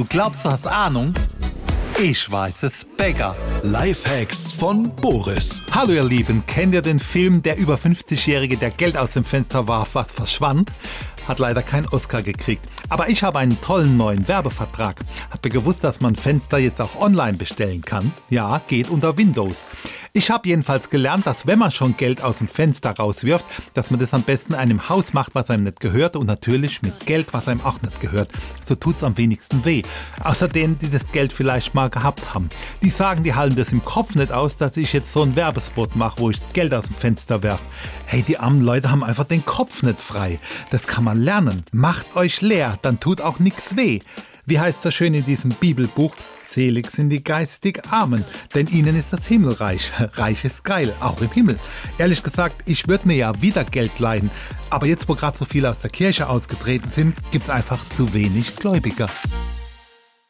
Du glaubst, du hast Ahnung? Ich weiß es, Bäcker. Lifehacks von Boris. Hallo ihr Lieben, kennt ihr den Film Der über 50-Jährige, der Geld aus dem Fenster warf, was verschwand? Hat leider keinen Oscar gekriegt. Aber ich habe einen tollen neuen Werbevertrag. Habt ihr gewusst, dass man Fenster jetzt auch online bestellen kann? Ja, geht unter Windows. Ich habe jedenfalls gelernt, dass wenn man schon Geld aus dem Fenster rauswirft, dass man das am besten einem Haus macht, was einem nicht gehört und natürlich mit Geld, was einem auch nicht gehört. So tut's am wenigsten weh. Außer denen, die das Geld vielleicht mal gehabt haben. Die sagen, die halten das im Kopf nicht aus, dass ich jetzt so einen Werbespot mache, wo ich Geld aus dem Fenster werf. Hey, die armen Leute haben einfach den Kopf nicht frei. Das kann man lernen. Macht euch leer, dann tut auch nichts weh. Wie heißt das schön in diesem Bibelbuch? Selig sind die geistig Armen, denn ihnen ist das Himmelreich. Reich ist geil, auch im Himmel. Ehrlich gesagt, ich würde mir ja wieder Geld leihen, aber jetzt, wo gerade so viele aus der Kirche ausgetreten sind, gibt es einfach zu wenig Gläubiger.